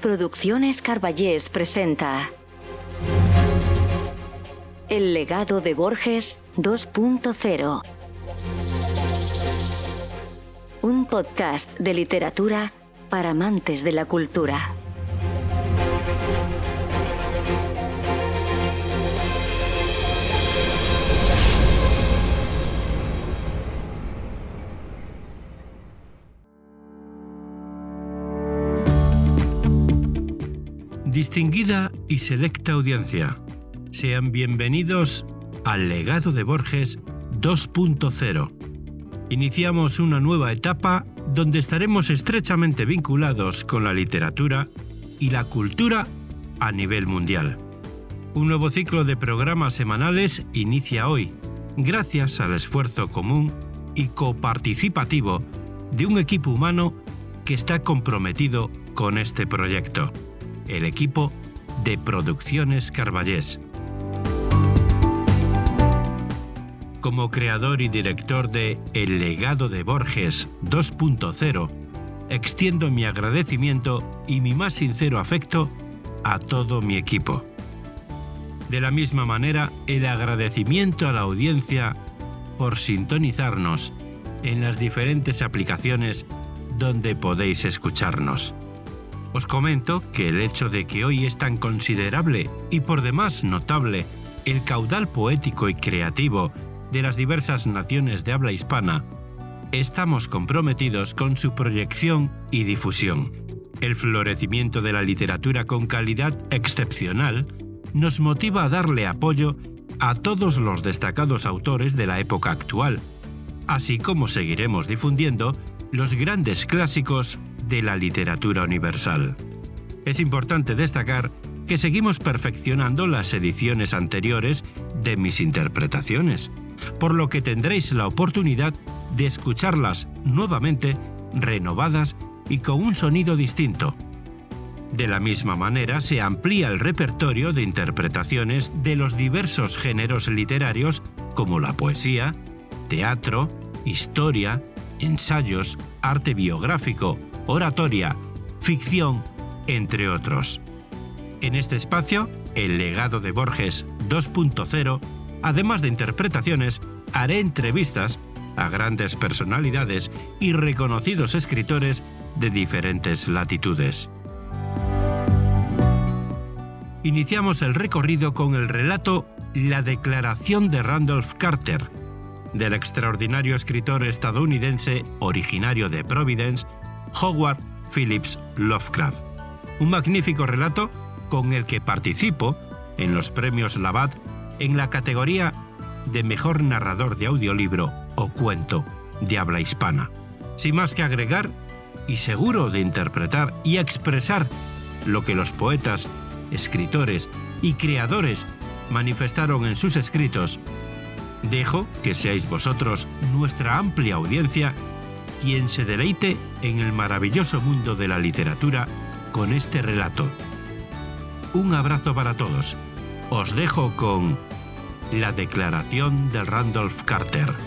Producciones Carballés presenta El legado de Borges 2.0 Un podcast de literatura para amantes de la cultura. Distinguida y selecta audiencia, sean bienvenidos al legado de Borges 2.0. Iniciamos una nueva etapa donde estaremos estrechamente vinculados con la literatura y la cultura a nivel mundial. Un nuevo ciclo de programas semanales inicia hoy, gracias al esfuerzo común y coparticipativo de un equipo humano que está comprometido con este proyecto el equipo de Producciones Carballés. Como creador y director de El legado de Borges 2.0, extiendo mi agradecimiento y mi más sincero afecto a todo mi equipo. De la misma manera, el agradecimiento a la audiencia por sintonizarnos en las diferentes aplicaciones donde podéis escucharnos. Os comento que el hecho de que hoy es tan considerable y por demás notable el caudal poético y creativo de las diversas naciones de habla hispana, estamos comprometidos con su proyección y difusión. El florecimiento de la literatura con calidad excepcional nos motiva a darle apoyo a todos los destacados autores de la época actual, así como seguiremos difundiendo los grandes clásicos de la literatura universal. Es importante destacar que seguimos perfeccionando las ediciones anteriores de mis interpretaciones, por lo que tendréis la oportunidad de escucharlas nuevamente renovadas y con un sonido distinto. De la misma manera se amplía el repertorio de interpretaciones de los diversos géneros literarios como la poesía, teatro, historia, ensayos, arte biográfico, oratoria, ficción, entre otros. En este espacio, el legado de Borges 2.0, además de interpretaciones, haré entrevistas a grandes personalidades y reconocidos escritores de diferentes latitudes. Iniciamos el recorrido con el relato La Declaración de Randolph Carter, del extraordinario escritor estadounidense originario de Providence, Howard Phillips Lovecraft. Un magnífico relato con el que participo en los premios Labat en la categoría de mejor narrador de audiolibro o cuento de habla hispana. Sin más que agregar, y seguro de interpretar y expresar lo que los poetas, escritores y creadores manifestaron en sus escritos, dejo que seáis vosotros, nuestra amplia audiencia, quien se deleite en el maravilloso mundo de la literatura con este relato. Un abrazo para todos. Os dejo con la declaración de Randolph Carter.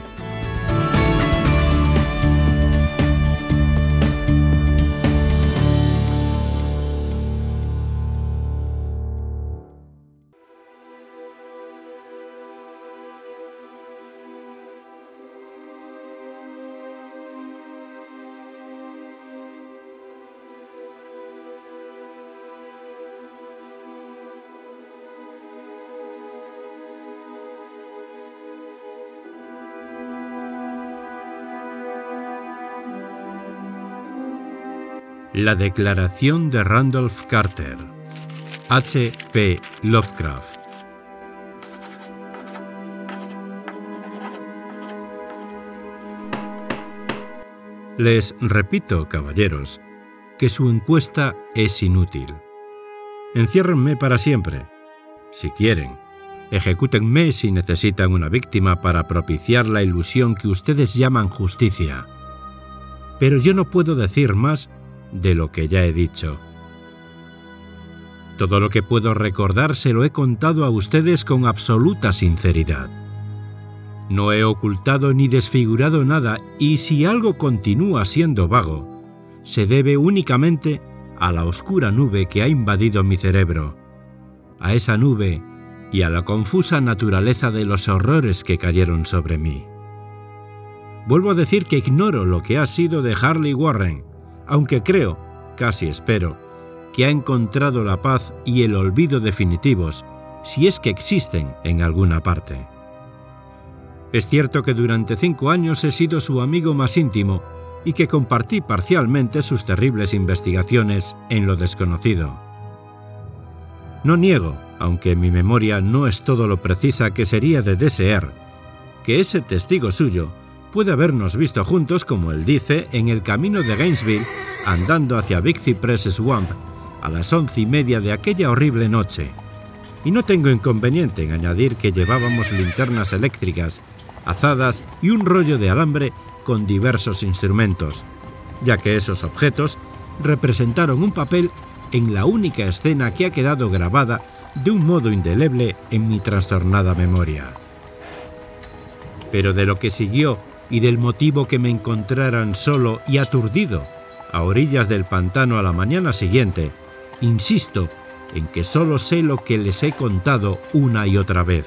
La declaración de Randolph Carter. H. P. Lovecraft. Les repito, caballeros, que su encuesta es inútil. Enciérrenme para siempre, si quieren. Ejecútenme si necesitan una víctima para propiciar la ilusión que ustedes llaman justicia. Pero yo no puedo decir más de lo que ya he dicho. Todo lo que puedo recordar se lo he contado a ustedes con absoluta sinceridad. No he ocultado ni desfigurado nada y si algo continúa siendo vago, se debe únicamente a la oscura nube que ha invadido mi cerebro, a esa nube y a la confusa naturaleza de los horrores que cayeron sobre mí. Vuelvo a decir que ignoro lo que ha sido de Harley Warren, aunque creo, casi espero, que ha encontrado la paz y el olvido definitivos, si es que existen en alguna parte. Es cierto que durante cinco años he sido su amigo más íntimo y que compartí parcialmente sus terribles investigaciones en lo desconocido. No niego, aunque mi memoria no es todo lo precisa que sería de desear, que ese testigo suyo puede habernos visto juntos, como él dice, en el camino de Gainesville, andando hacia Big Cypress Swamp a las once y media de aquella horrible noche. Y no tengo inconveniente en añadir que llevábamos linternas eléctricas azadas y un rollo de alambre con diversos instrumentos, ya que esos objetos representaron un papel en la única escena que ha quedado grabada de un modo indeleble en mi trastornada memoria. Pero de lo que siguió y del motivo que me encontraran solo y aturdido a orillas del pantano a la mañana siguiente, insisto en que solo sé lo que les he contado una y otra vez.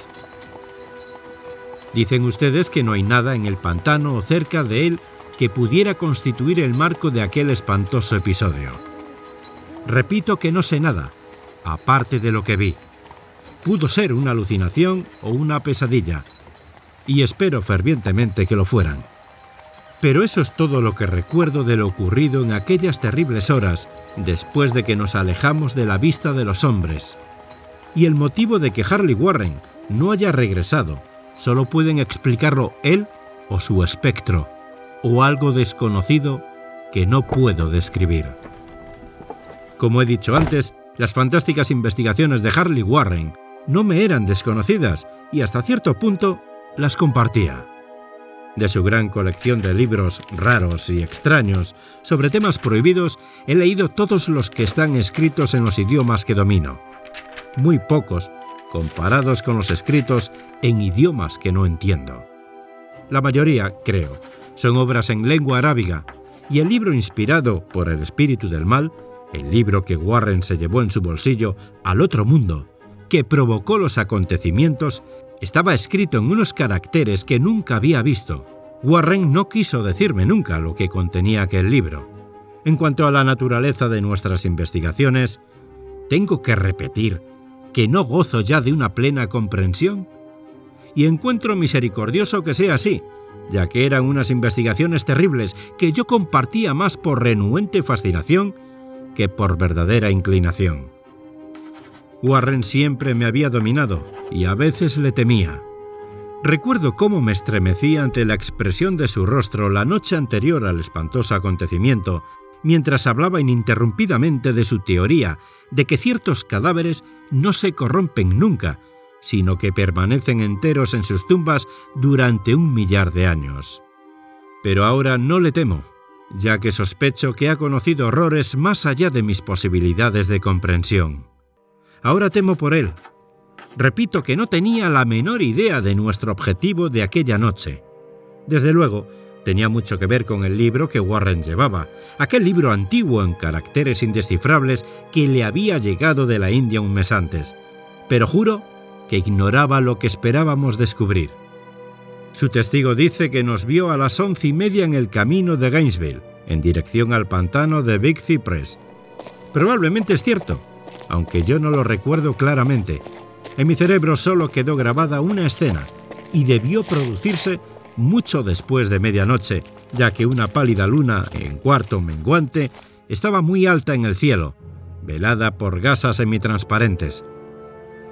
Dicen ustedes que no hay nada en el pantano o cerca de él que pudiera constituir el marco de aquel espantoso episodio. Repito que no sé nada, aparte de lo que vi. Pudo ser una alucinación o una pesadilla, y espero fervientemente que lo fueran. Pero eso es todo lo que recuerdo de lo ocurrido en aquellas terribles horas después de que nos alejamos de la vista de los hombres. Y el motivo de que Harley Warren no haya regresado solo pueden explicarlo él o su espectro, o algo desconocido que no puedo describir. Como he dicho antes, las fantásticas investigaciones de Harley Warren no me eran desconocidas y hasta cierto punto las compartía. De su gran colección de libros raros y extraños sobre temas prohibidos, he leído todos los que están escritos en los idiomas que domino. Muy pocos comparados con los escritos en idiomas que no entiendo. La mayoría, creo, son obras en lengua arábiga, y el libro inspirado por el espíritu del mal, el libro que Warren se llevó en su bolsillo al otro mundo, que provocó los acontecimientos, estaba escrito en unos caracteres que nunca había visto. Warren no quiso decirme nunca lo que contenía aquel libro. En cuanto a la naturaleza de nuestras investigaciones, tengo que repetir que no gozo ya de una plena comprensión? Y encuentro misericordioso que sea así, ya que eran unas investigaciones terribles que yo compartía más por renuente fascinación que por verdadera inclinación. Warren siempre me había dominado y a veces le temía. Recuerdo cómo me estremecí ante la expresión de su rostro la noche anterior al espantoso acontecimiento mientras hablaba ininterrumpidamente de su teoría de que ciertos cadáveres no se corrompen nunca, sino que permanecen enteros en sus tumbas durante un millar de años. Pero ahora no le temo, ya que sospecho que ha conocido horrores más allá de mis posibilidades de comprensión. Ahora temo por él. Repito que no tenía la menor idea de nuestro objetivo de aquella noche. Desde luego, tenía mucho que ver con el libro que Warren llevaba, aquel libro antiguo en caracteres indescifrables que le había llegado de la India un mes antes, pero juro que ignoraba lo que esperábamos descubrir. Su testigo dice que nos vio a las once y media en el camino de Gainesville, en dirección al pantano de Big Cypress. Probablemente es cierto, aunque yo no lo recuerdo claramente. En mi cerebro solo quedó grabada una escena, y debió producirse mucho después de medianoche, ya que una pálida luna, en cuarto menguante, estaba muy alta en el cielo, velada por gasas semitransparentes.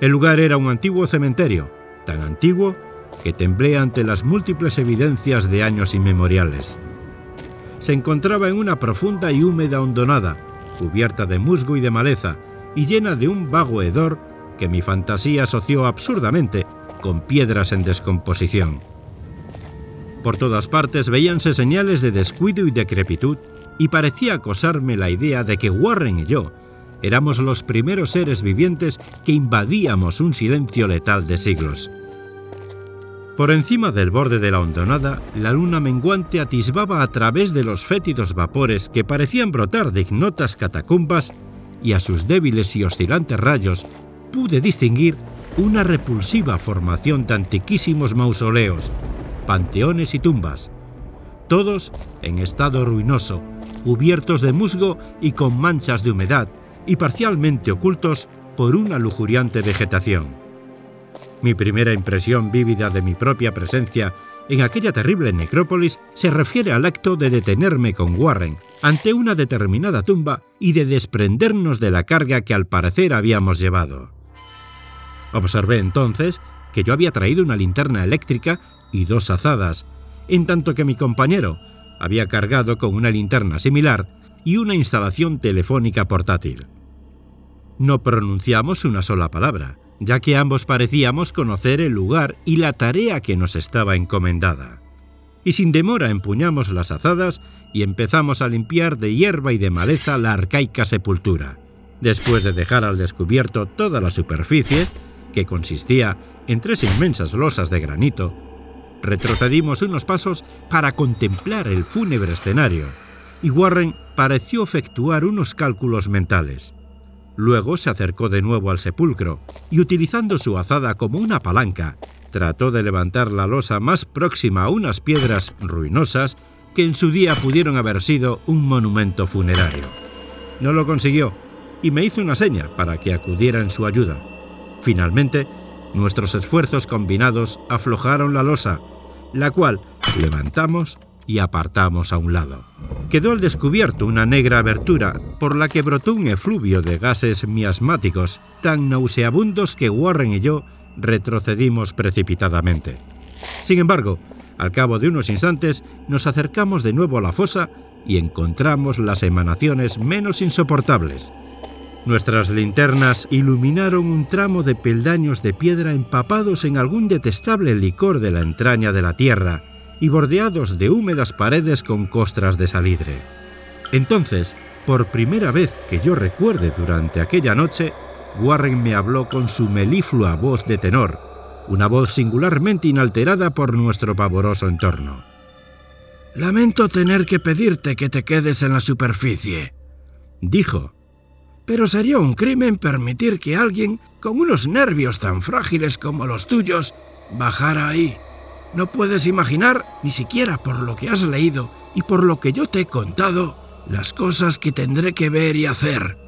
El lugar era un antiguo cementerio, tan antiguo que temblé ante las múltiples evidencias de años inmemoriales. se encontraba en una profunda y húmeda hondonada, cubierta de musgo y de maleza, y llena de un vago hedor que mi fantasía asoció absurdamente con piedras en descomposición. Por todas partes veíanse señales de descuido y decrepitud, y parecía acosarme la idea de que Warren y yo éramos los primeros seres vivientes que invadíamos un silencio letal de siglos. Por encima del borde de la hondonada, la luna menguante atisbaba a través de los fétidos vapores que parecían brotar de ignotas catacumbas y a sus débiles y oscilantes rayos pude distinguir una repulsiva formación de antiquísimos mausoleos, panteones y tumbas, todos en estado ruinoso, cubiertos de musgo y con manchas de humedad, y parcialmente ocultos por una lujuriante vegetación. Mi primera impresión vívida de mi propia presencia en aquella terrible necrópolis se refiere al acto de detenerme con Warren ante una determinada tumba y de desprendernos de la carga que al parecer habíamos llevado. Observé entonces que yo había traído una linterna eléctrica y dos azadas, en tanto que mi compañero había cargado con una linterna similar y una instalación telefónica portátil. No pronunciamos una sola palabra, ya que ambos parecíamos conocer el lugar y la tarea que nos estaba encomendada. Y sin demora empuñamos las azadas y empezamos a limpiar de hierba y de maleza la arcaica sepultura. Después de dejar al descubierto toda la superficie, que consistía en tres inmensas losas de granito, retrocedimos unos pasos para contemplar el fúnebre escenario, y Warren pareció efectuar unos cálculos mentales. Luego se acercó de nuevo al sepulcro y utilizando su azada como una palanca, trató de levantar la losa más próxima a unas piedras ruinosas que en su día pudieron haber sido un monumento funerario. No lo consiguió y me hizo una seña para que acudiera en su ayuda. Finalmente, nuestros esfuerzos combinados aflojaron la losa, la cual levantamos y apartamos a un lado. Quedó al descubierto una negra abertura por la que brotó un efluvio de gases miasmáticos tan nauseabundos que Warren y yo retrocedimos precipitadamente. Sin embargo, al cabo de unos instantes nos acercamos de nuevo a la fosa y encontramos las emanaciones menos insoportables. Nuestras linternas iluminaron un tramo de peldaños de piedra empapados en algún detestable licor de la entraña de la tierra y bordeados de húmedas paredes con costras de salidre. Entonces, por primera vez que yo recuerde durante aquella noche, Warren me habló con su meliflua voz de tenor, una voz singularmente inalterada por nuestro pavoroso entorno. Lamento tener que pedirte que te quedes en la superficie, dijo, pero sería un crimen permitir que alguien con unos nervios tan frágiles como los tuyos bajara ahí. No puedes imaginar, ni siquiera por lo que has leído y por lo que yo te he contado, las cosas que tendré que ver y hacer.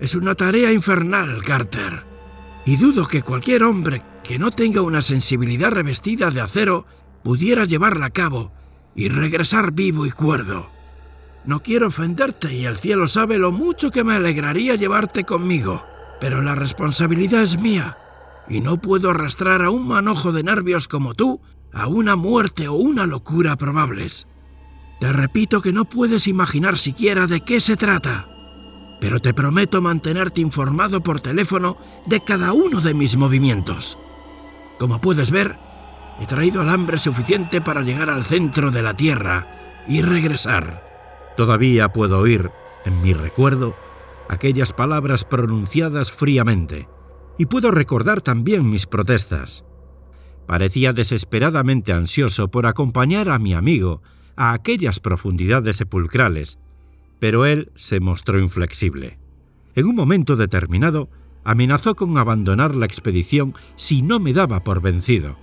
Es una tarea infernal, Carter. Y dudo que cualquier hombre que no tenga una sensibilidad revestida de acero pudiera llevarla a cabo y regresar vivo y cuerdo. No quiero ofenderte y el cielo sabe lo mucho que me alegraría llevarte conmigo, pero la responsabilidad es mía y no puedo arrastrar a un manojo de nervios como tú a una muerte o una locura probables. Te repito que no puedes imaginar siquiera de qué se trata, pero te prometo mantenerte informado por teléfono de cada uno de mis movimientos. Como puedes ver, he traído alambre suficiente para llegar al centro de la Tierra y regresar. Todavía puedo oír, en mi recuerdo, aquellas palabras pronunciadas fríamente, y puedo recordar también mis protestas. Parecía desesperadamente ansioso por acompañar a mi amigo a aquellas profundidades sepulcrales, pero él se mostró inflexible. En un momento determinado, amenazó con abandonar la expedición si no me daba por vencido.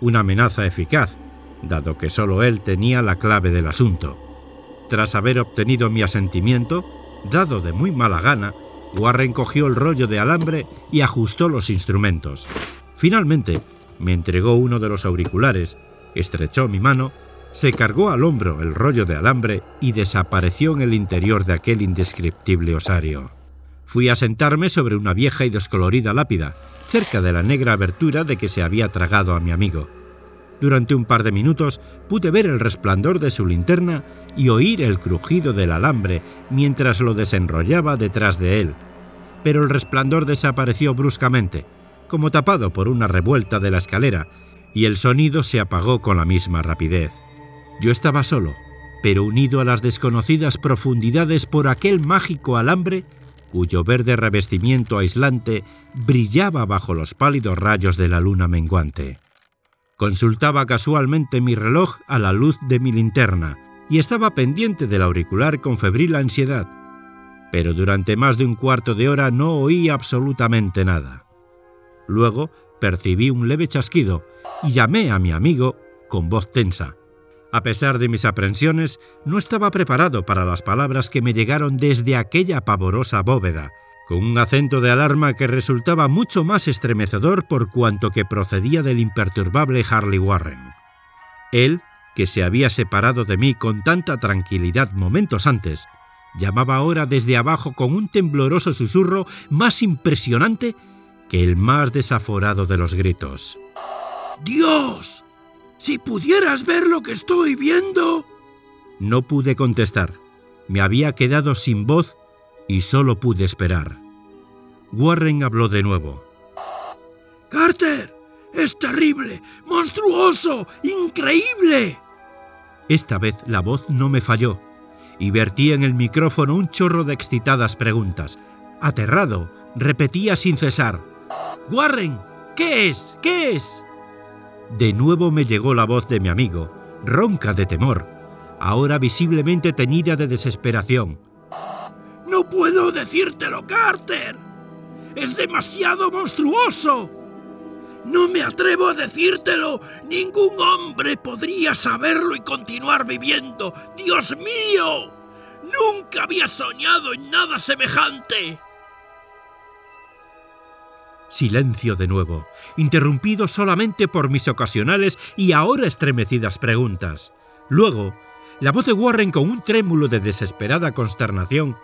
Una amenaza eficaz, dado que solo él tenía la clave del asunto. Tras haber obtenido mi asentimiento, dado de muy mala gana, Warren cogió el rollo de alambre y ajustó los instrumentos. Finalmente, me entregó uno de los auriculares, estrechó mi mano, se cargó al hombro el rollo de alambre y desapareció en el interior de aquel indescriptible osario. Fui a sentarme sobre una vieja y descolorida lápida, cerca de la negra abertura de que se había tragado a mi amigo. Durante un par de minutos pude ver el resplandor de su linterna y oír el crujido del alambre mientras lo desenrollaba detrás de él. Pero el resplandor desapareció bruscamente, como tapado por una revuelta de la escalera, y el sonido se apagó con la misma rapidez. Yo estaba solo, pero unido a las desconocidas profundidades por aquel mágico alambre cuyo verde revestimiento aislante brillaba bajo los pálidos rayos de la luna menguante. Consultaba casualmente mi reloj a la luz de mi linterna y estaba pendiente del auricular con febril ansiedad, pero durante más de un cuarto de hora no oí absolutamente nada. Luego percibí un leve chasquido y llamé a mi amigo con voz tensa. A pesar de mis aprensiones, no estaba preparado para las palabras que me llegaron desde aquella pavorosa bóveda, con un acento de alarma que resultaba mucho más estremecedor por cuanto que procedía del imperturbable Harley Warren. Él, que se había separado de mí con tanta tranquilidad momentos antes, llamaba ahora desde abajo con un tembloroso susurro más impresionante que el más desaforado de los gritos. ¡Dios! Si pudieras ver lo que estoy viendo. No pude contestar. Me había quedado sin voz y solo pude esperar. Warren habló de nuevo. Carter, es terrible, monstruoso, increíble. Esta vez la voz no me falló y vertí en el micrófono un chorro de excitadas preguntas. Aterrado, repetía sin cesar. Warren, ¿qué es? ¿Qué es? De nuevo me llegó la voz de mi amigo, ronca de temor, ahora visiblemente teñida de desesperación. No puedo decírtelo, Carter. Es demasiado monstruoso. No me atrevo a decírtelo. Ningún hombre podría saberlo y continuar viviendo. Dios mío. Nunca había soñado en nada semejante. Silencio de nuevo, interrumpido solamente por mis ocasionales y ahora estremecidas preguntas. Luego, la voz de Warren con un trémulo de desesperada consternación.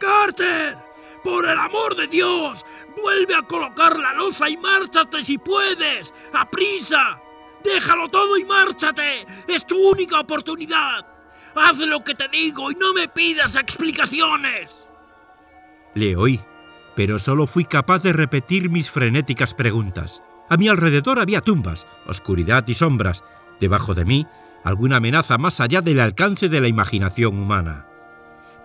¡Carter! ¡Por el amor de Dios! ¡Vuelve a colocar la losa y márchate si puedes! ¡A ¡Déjalo todo y márchate! ¡Es tu única oportunidad! ¡Haz lo que te digo y no me pidas explicaciones! Le oí pero solo fui capaz de repetir mis frenéticas preguntas. A mi alrededor había tumbas, oscuridad y sombras. Debajo de mí, alguna amenaza más allá del alcance de la imaginación humana.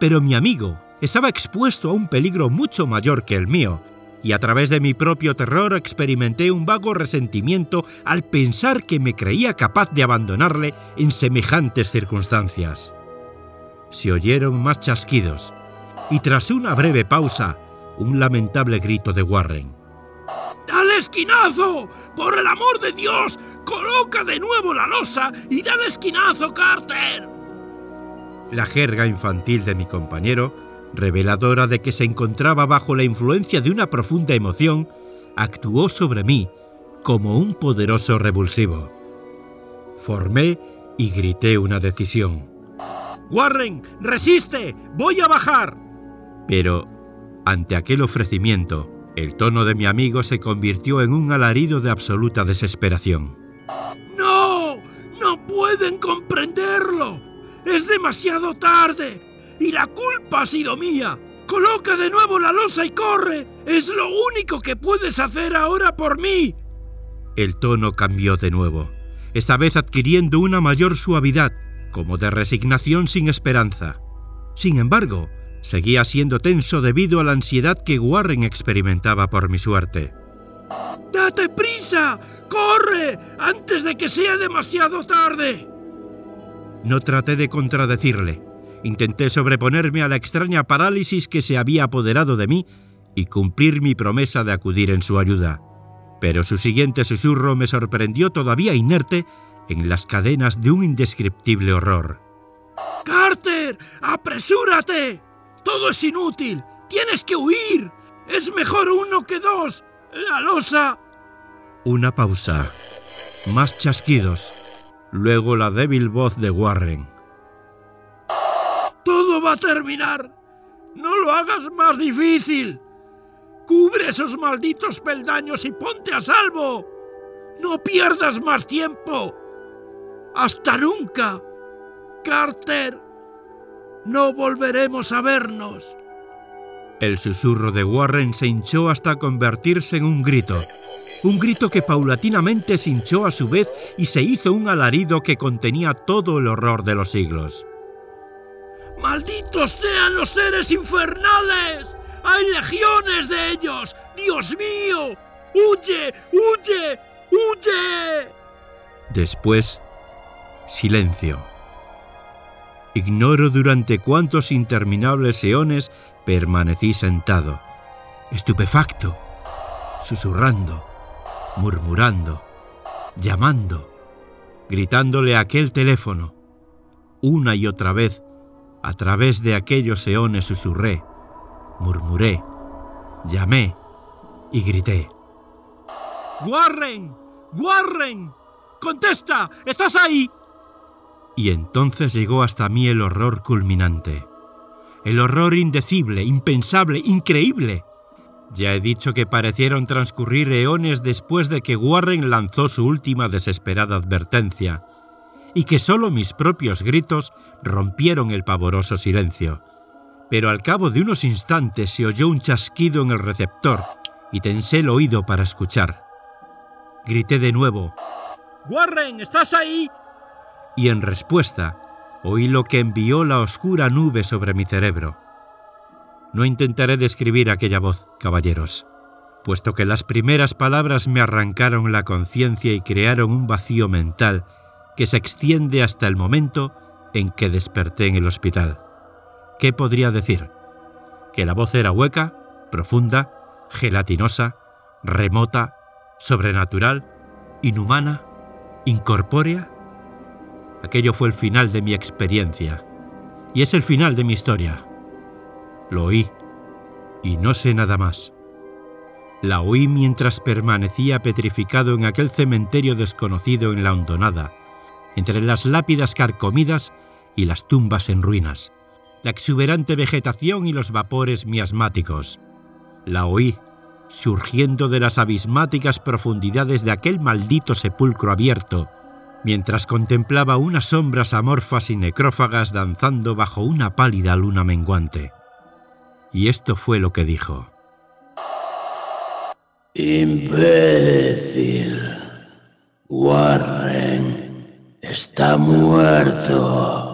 Pero mi amigo estaba expuesto a un peligro mucho mayor que el mío, y a través de mi propio terror experimenté un vago resentimiento al pensar que me creía capaz de abandonarle en semejantes circunstancias. Se oyeron más chasquidos, y tras una breve pausa, un lamentable grito de Warren. ¡Dale esquinazo! ¡Por el amor de Dios! ¡Coloca de nuevo la losa y dale esquinazo, Carter! La jerga infantil de mi compañero, reveladora de que se encontraba bajo la influencia de una profunda emoción, actuó sobre mí como un poderoso revulsivo. Formé y grité una decisión. Warren, resiste, voy a bajar. Pero ante aquel ofrecimiento, el tono de mi amigo se convirtió en un alarido de absoluta desesperación. ¡No! ¡No pueden comprenderlo! ¡Es demasiado tarde! ¡Y la culpa ha sido mía! ¡Coloca de nuevo la losa y corre! ¡Es lo único que puedes hacer ahora por mí! El tono cambió de nuevo, esta vez adquiriendo una mayor suavidad, como de resignación sin esperanza. Sin embargo, seguía siendo tenso debido a la ansiedad que Warren experimentaba por mi suerte. ¡Date prisa! ¡Corre! ¡Antes de que sea demasiado tarde! No traté de contradecirle. Intenté sobreponerme a la extraña parálisis que se había apoderado de mí y cumplir mi promesa de acudir en su ayuda. Pero su siguiente susurro me sorprendió todavía inerte en las cadenas de un indescriptible horror. ¡Carter! ¡Apresúrate! Todo es inútil. Tienes que huir. Es mejor uno que dos. La losa. Una pausa. Más chasquidos. Luego la débil voz de Warren. Todo va a terminar. No lo hagas más difícil. Cubre esos malditos peldaños y ponte a salvo. No pierdas más tiempo. ¡Hasta nunca! Carter, no volveremos a vernos. El susurro de Warren se hinchó hasta convertirse en un grito. Un grito que paulatinamente se hinchó a su vez y se hizo un alarido que contenía todo el horror de los siglos. ¡Malditos sean los seres infernales! ¡Hay legiones de ellos! ¡Dios mío! ¡Huye! ¡Huye! ¡Huye! Después, silencio. Ignoro durante cuántos interminables eones permanecí sentado, estupefacto, susurrando, murmurando, llamando, gritándole a aquel teléfono. Una y otra vez, a través de aquellos eones susurré, murmuré, llamé y grité. ¡Warren! ¡Warren! ¡Contesta! ¿Estás ahí? Y entonces llegó hasta mí el horror culminante. El horror indecible, impensable, increíble. Ya he dicho que parecieron transcurrir eones después de que Warren lanzó su última desesperada advertencia, y que solo mis propios gritos rompieron el pavoroso silencio. Pero al cabo de unos instantes se oyó un chasquido en el receptor y tensé el oído para escuchar. Grité de nuevo. Warren, ¿estás ahí? Y en respuesta oí lo que envió la oscura nube sobre mi cerebro. No intentaré describir aquella voz, caballeros, puesto que las primeras palabras me arrancaron la conciencia y crearon un vacío mental que se extiende hasta el momento en que desperté en el hospital. ¿Qué podría decir? Que la voz era hueca, profunda, gelatinosa, remota, sobrenatural, inhumana, incorpórea Aquello fue el final de mi experiencia. Y es el final de mi historia. Lo oí. Y no sé nada más. La oí mientras permanecía petrificado en aquel cementerio desconocido en la hondonada, entre las lápidas carcomidas y las tumbas en ruinas, la exuberante vegetación y los vapores miasmáticos. La oí surgiendo de las abismáticas profundidades de aquel maldito sepulcro abierto, mientras contemplaba unas sombras amorfas y necrófagas danzando bajo una pálida luna menguante. Y esto fue lo que dijo. Imbécil. Warren está muerto.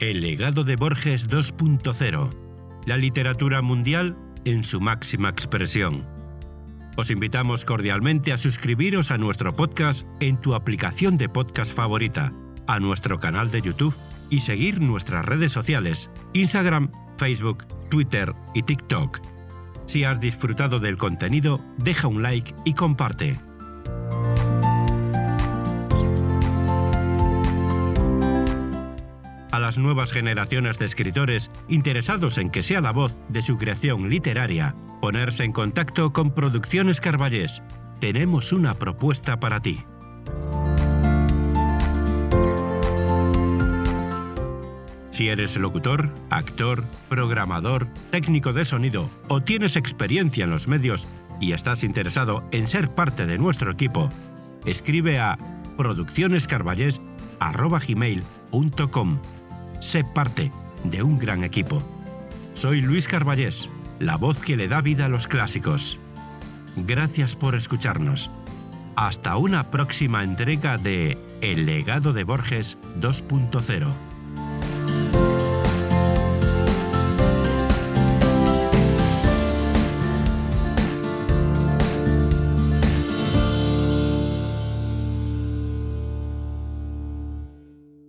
El legado de Borges 2.0. La literatura mundial en su máxima expresión. Os invitamos cordialmente a suscribiros a nuestro podcast en tu aplicación de podcast favorita, a nuestro canal de YouTube y seguir nuestras redes sociales, Instagram, Facebook, Twitter y TikTok. Si has disfrutado del contenido, deja un like y comparte. Las nuevas generaciones de escritores interesados en que sea la voz de su creación literaria, ponerse en contacto con Producciones Carballés. Tenemos una propuesta para ti. Si eres locutor, actor, programador, técnico de sonido o tienes experiencia en los medios y estás interesado en ser parte de nuestro equipo, escribe a produccionescarballés.com sé parte de un gran equipo. Soy Luis Carballés la voz que le da vida a los clásicos. Gracias por escucharnos. Hasta una próxima entrega de El legado de Borges 2.0.